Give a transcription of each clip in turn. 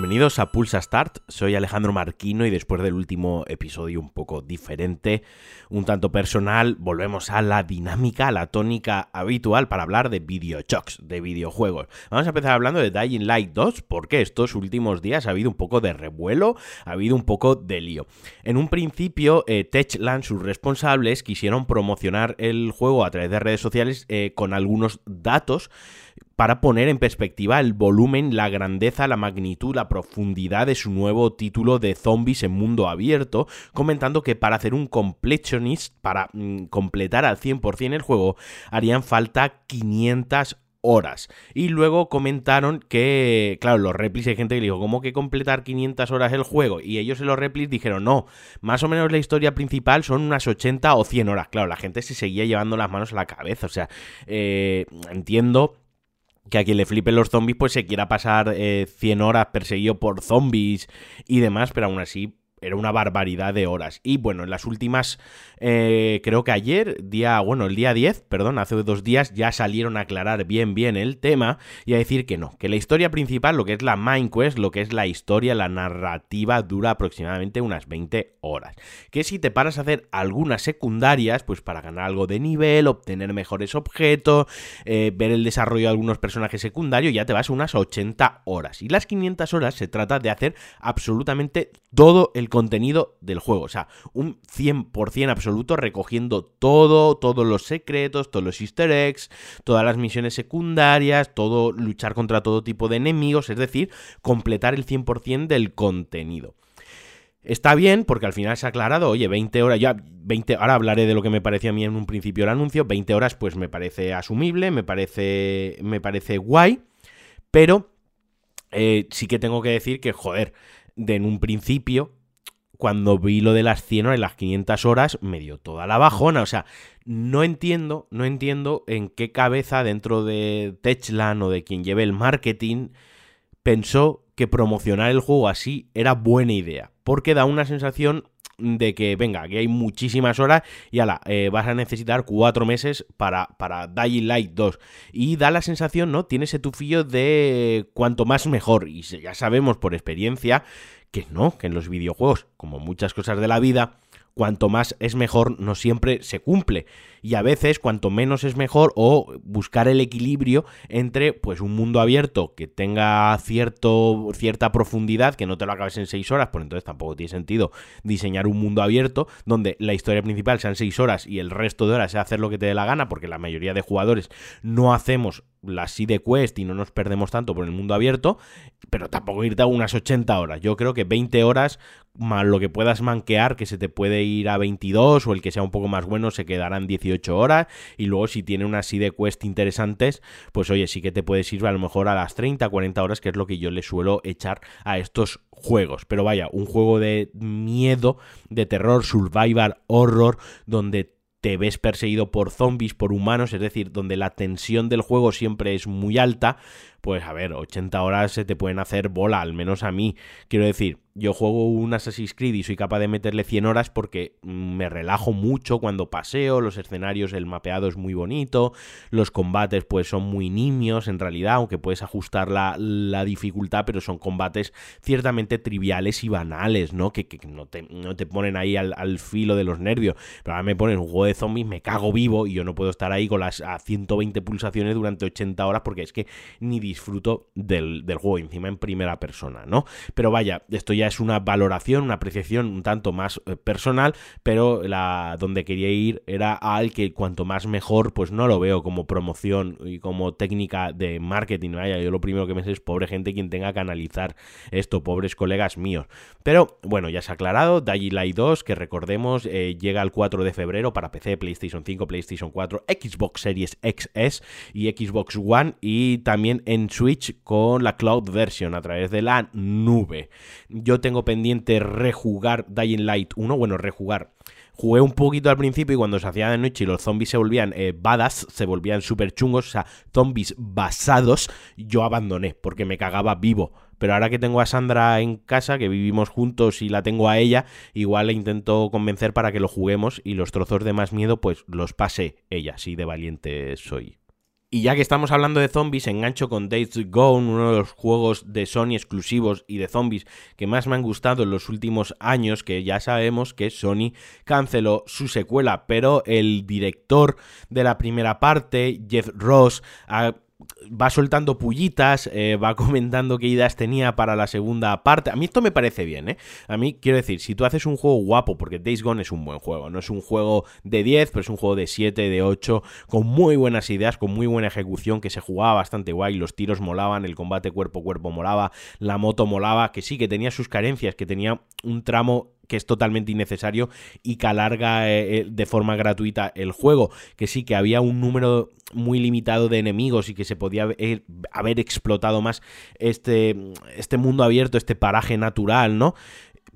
Bienvenidos a Pulsa Start, soy Alejandro Marquino y después del último episodio un poco diferente, un tanto personal, volvemos a la dinámica, a la tónica habitual para hablar de videojuegos, de videojuegos. Vamos a empezar hablando de Dying Light 2 porque estos últimos días ha habido un poco de revuelo, ha habido un poco de lío. En un principio, eh, Techland, sus responsables, quisieron promocionar el juego a través de redes sociales eh, con algunos datos para poner en perspectiva el volumen, la grandeza, la magnitud, la profundidad de su nuevo título de zombies en mundo abierto, comentando que para hacer un completionist, para mm, completar al 100% el juego, harían falta 500 horas. Y luego comentaron que, claro, los replis hay gente que dijo, ¿cómo que completar 500 horas el juego? Y ellos en los replis dijeron, no, más o menos la historia principal son unas 80 o 100 horas. Claro, la gente se seguía llevando las manos a la cabeza, o sea, eh, entiendo que a quien le flipen los zombies pues se quiera pasar 100 eh, horas perseguido por zombies y demás, pero aún así era una barbaridad de horas. Y bueno, en las últimas, eh, creo que ayer, día, bueno, el día 10, perdón, hace dos días, ya salieron a aclarar bien, bien el tema y a decir que no, que la historia principal, lo que es la Main Quest, lo que es la historia, la narrativa, dura aproximadamente unas 20 horas. Que si te paras a hacer algunas secundarias, pues para ganar algo de nivel, obtener mejores objetos, eh, ver el desarrollo de algunos personajes secundarios, ya te vas unas 80 horas. Y las 500 horas se trata de hacer absolutamente todo el contenido del juego. O sea, un 100% absoluto recogiendo todo, todos los secretos, todos los easter eggs, todas las misiones secundarias, todo luchar contra todo tipo de enemigos, es decir, completar el 100% del contenido. Está bien porque al final se ha aclarado, oye, 20 horas, ya 20, ahora hablaré de lo que me parecía a mí en un principio el anuncio, 20 horas pues me parece asumible, me parece, me parece guay, pero eh, sí que tengo que decir que, joder, de en un principio cuando vi lo de las 100 horas y las 500 horas, me dio toda la bajona. O sea, no entiendo, no entiendo en qué cabeza dentro de Techland o de quien lleve el marketing pensó que promocionar el juego así era buena idea. Porque da una sensación de que, venga, que hay muchísimas horas y ala, eh, vas a necesitar cuatro meses para, para Dying Light 2. Y da la sensación, ¿no? Tiene ese tufillo de cuanto más mejor. Y ya sabemos por experiencia que no, que en los videojuegos, como muchas cosas de la vida, cuanto más es mejor no siempre se cumple y a veces cuanto menos es mejor o buscar el equilibrio entre pues un mundo abierto que tenga cierto, cierta profundidad, que no te lo acabes en 6 horas, por entonces tampoco tiene sentido diseñar un mundo abierto donde la historia principal sean 6 horas y el resto de horas sea hacer lo que te dé la gana, porque la mayoría de jugadores no hacemos la side quest y no nos perdemos tanto por el mundo abierto, pero tampoco irte a unas 80 horas. Yo creo que 20 horas lo que puedas manquear, que se te puede ir a 22 o el que sea un poco más bueno se quedará en 18 horas y luego si tiene una de quest interesantes, pues oye, sí que te puedes ir a lo mejor a las 30, 40 horas, que es lo que yo le suelo echar a estos juegos. Pero vaya, un juego de miedo, de terror, survival, horror, donde te ves perseguido por zombies, por humanos, es decir, donde la tensión del juego siempre es muy alta, pues a ver, 80 horas se te pueden hacer bola, al menos a mí. Quiero decir, yo juego un Assassin's Creed y soy capaz de meterle 100 horas porque me relajo mucho cuando paseo, los escenarios, el mapeado es muy bonito, los combates pues son muy nimios en realidad, aunque puedes ajustar la, dificultad, pero son combates ciertamente triviales y banales, ¿no? Que, no, te, no, te, ponen ahí al, filo de los nervios. Pero ahora me ponen un juego de zombies, me cago vivo y yo no puedo estar ahí con las a 120 pulsaciones durante 80 horas porque es que ni disfruto del, del juego, encima en primera persona, ¿no? Pero vaya, esto ya es una valoración, una apreciación un tanto más eh, personal, pero la donde quería ir era al que cuanto más mejor, pues no lo veo como promoción y como técnica de marketing. Vaya, yo lo primero que me sé es pobre gente quien tenga que analizar esto, pobres colegas míos. Pero bueno, ya se ha aclarado, Dying Light 2, que recordemos, eh, llega el 4 de febrero para PC, PlayStation 5, PlayStation 4, Xbox Series XS y Xbox One y también en Switch con la cloud version a través de la nube. Tengo pendiente rejugar Dying Light 1, bueno, rejugar. Jugué un poquito al principio y cuando se hacía de noche y los zombies se volvían eh, badass, se volvían súper chungos, o sea, zombies basados, yo abandoné porque me cagaba vivo. Pero ahora que tengo a Sandra en casa, que vivimos juntos y la tengo a ella, igual le intento convencer para que lo juguemos y los trozos de más miedo, pues los pase ella, así de valiente soy. Y ya que estamos hablando de zombies, engancho con Days Gone, uno de los juegos de Sony exclusivos y de zombies que más me han gustado en los últimos años, que ya sabemos que Sony canceló su secuela, pero el director de la primera parte, Jeff Ross, ha va soltando pullitas, eh, va comentando qué ideas tenía para la segunda parte. A mí esto me parece bien, ¿eh? A mí quiero decir, si tú haces un juego guapo, porque Days Gone es un buen juego, no es un juego de 10, pero es un juego de 7, de 8, con muy buenas ideas, con muy buena ejecución, que se jugaba bastante guay, los tiros molaban, el combate cuerpo a cuerpo molaba, la moto molaba, que sí, que tenía sus carencias, que tenía un tramo que es totalmente innecesario y que alarga eh, eh, de forma gratuita el juego. Que sí, que había un número muy limitado de enemigos y que se podía haber, explotado más este, este mundo abierto, este paraje natural, ¿no?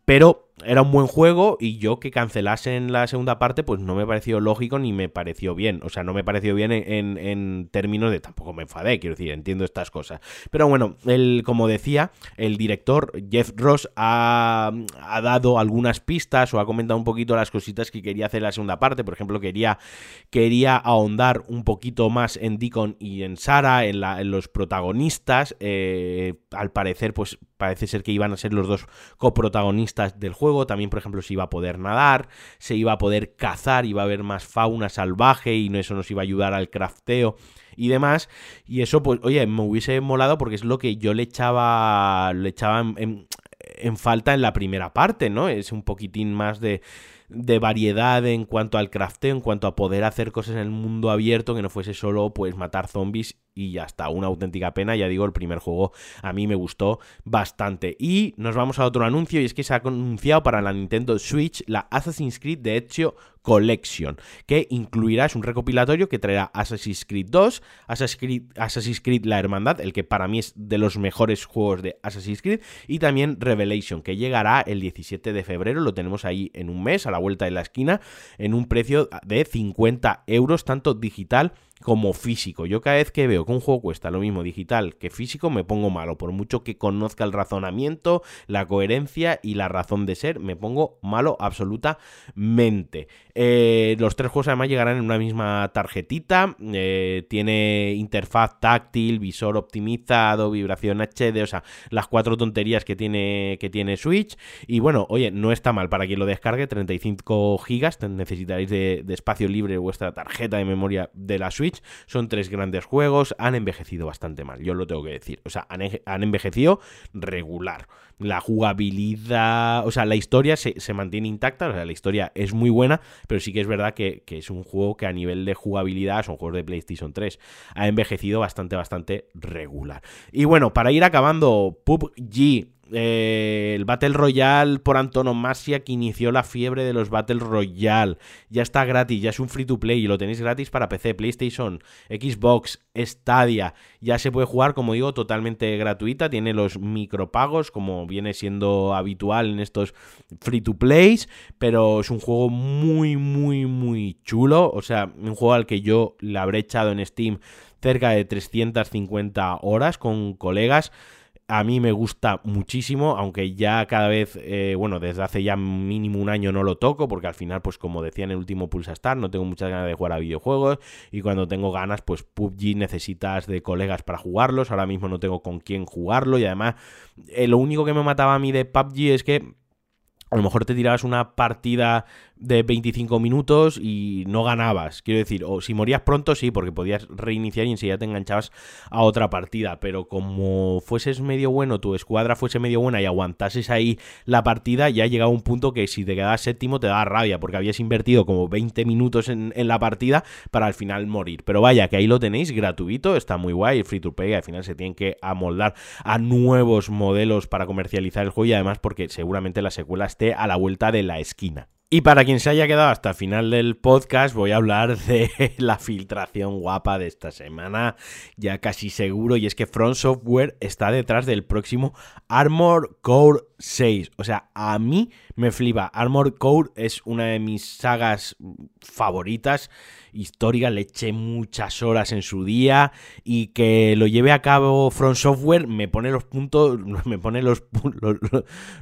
Pero era un buen juego y yo que cancelasen la segunda parte, pues no me pareció lógico ni me pareció bien. O sea, no me pareció bien en, términos de tampoco me enfadé, quiero decir, entiendo estas cosas. Pero bueno, el, como decía, el director Jeff Ross ha, dado algunas pistas o ha comentado un poquito las cositas que quería hacer en la segunda parte. Por ejemplo, quería, quería ahondar un poquito más en Deacon y en Sara, en, la, en los protagonistas. Eh, al parecer, pues parece ser que iban a ser los dos coprotagonistas del juego también, por ejemplo, se iba a poder nadar, se iba a poder cazar, iba a haber más fauna salvaje y eso nos iba a ayudar al crafteo y demás. Y eso, pues, oye, me hubiese molado porque es lo que yo le echaba, le echaba en, falta en la primera parte, ¿no? Es un poquitín más de de variedad en cuanto al crafteo, en cuanto a poder hacer cosas en el mundo abierto, que no fuese solo pues matar zombies y ya está, una auténtica pena, ya digo, el primer juego a mí me gustó bastante. Y nos vamos a otro anuncio y es que se ha anunciado para la Nintendo Switch la Assassin's Creed de Ezio Collection, que incluirá, es un recopilatorio que traerá Assassin's Creed 2, Assassin's Creed, Assassin's Creed La Hermandad, el que para mí es de los mejores juegos de Assassin's Creed, y también Revelation, que llegará el 17 de febrero, lo tenemos ahí en un mes, a la vuelta de la esquina, en un precio de 50 euros, tanto digital como físico. Yo cada vez que veo que un juego cuesta lo mismo digital que físico, me pongo malo. Por mucho que conozca el razonamiento, la coherencia y la razón de ser, me pongo malo absolutamente. Eh, los tres juegos además llegarán en una misma tarjetita. Eh, tiene interfaz táctil, visor optimizado, vibración HD, o sea, las cuatro tonterías que tiene, que tiene Switch. Y bueno, oye, no está mal para quien lo descargue, 35 gigas. Necesitaréis de, de espacio libre vuestra tarjeta de memoria de la Switch. Son tres grandes juegos, han envejecido bastante mal, yo lo tengo que decir. O sea, han, envejecido regular. La jugabilidad, o sea, la historia se, mantiene intacta, o sea, la historia es muy buena, pero sí que es verdad que, que, es un juego que a nivel de jugabilidad, son juegos de PlayStation 3, ha envejecido bastante, bastante regular. Y bueno, para ir acabando, PUBG eh, el Battle Royale por antonomasia que inició la fiebre de los Battle Royale. Ya está gratis, ya es un free to play y lo tenéis gratis para PC, PlayStation, Xbox, Stadia. Ya se puede jugar, como digo, totalmente gratuita. Tiene los micropagos, como viene siendo habitual en estos free to plays. Pero es un juego muy, muy, muy chulo. O sea, un juego al que yo le habré echado en Steam cerca de 350 horas con colegas a mí me gusta muchísimo, aunque ya cada vez, eh, bueno, desde hace ya mínimo un año no lo toco, porque al final, pues como decía en el último Pulsa Star, no tengo muchas ganas de jugar a videojuegos, y cuando tengo ganas, pues PUBG necesitas de colegas para jugarlos, ahora mismo no tengo con quién jugarlo, y además, eh, lo único que me mataba a mí de PUBG es que a lo mejor te tirabas una partida de 25 minutos y no ganabas. Quiero decir, o si morías pronto, sí, porque podías reiniciar y enseguida te enganchabas a otra partida. Pero como fueses medio bueno, tu escuadra fuese medio buena y aguantases ahí la partida, ya llegaba un punto que si te quedabas séptimo te daba rabia, porque habías invertido como 20 minutos en, la partida para al final morir. Pero vaya, que ahí lo tenéis gratuito, está muy guay, free to play, al final se tienen que amoldar a nuevos modelos para comercializar el juego y además porque seguramente la secuela esté a la vuelta de la esquina. Y para quien se haya quedado hasta el final del podcast, voy a hablar de la filtración guapa de esta semana, ya casi seguro, y es que Front Software está detrás del próximo Armor Core 6. O sea, a mí me flipa. Armor Core es una de mis sagas favoritas histórica, le eché muchas horas en su día y que lo lleve a cabo Front Software me pone los puntos, me pone los,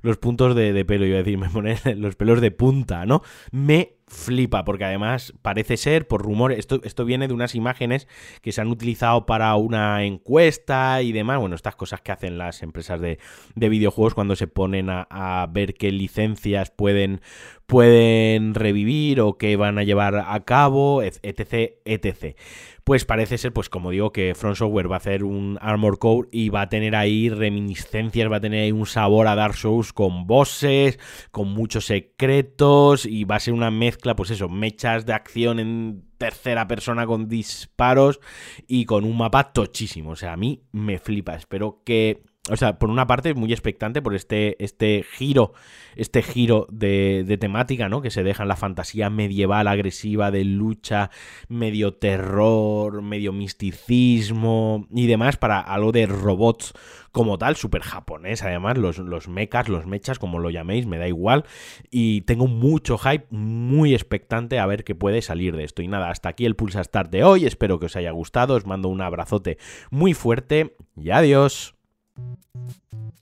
los, puntos de, de, pelo, iba a decir, me pone los pelos de punta, ¿no? Me flipa, porque además parece ser, por rumores, esto, esto viene de unas imágenes que se han utilizado para una encuesta y demás, bueno, estas cosas que hacen las empresas de, videojuegos cuando se ponen a, a, ver qué licencias pueden, pueden revivir o qué van a llevar a cabo, etc, etc pues parece ser, pues como digo, que Front Software va a hacer un Armor Core y va a tener ahí reminiscencias, va a tener ahí un sabor a Dark Souls con bosses, con muchos secretos y va a ser una mezcla, pues eso, mechas de acción en tercera persona con disparos y con un mapa tochísimo. O sea, a mí me flipa. Espero que o sea, por una parte muy expectante por este, este giro, este giro de, temática, ¿no? Que se deja en la fantasía medieval agresiva de lucha, medio terror, medio misticismo y demás para algo de robots como tal, súper japonés, además, los, los mechas, los mechas, como lo llaméis, me da igual. Y tengo mucho hype, muy expectante a ver qué puede salir de esto. Y nada, hasta aquí el Pulsa Start de hoy, espero que os haya gustado, os mando un abrazote muy fuerte y adiós. Thank you.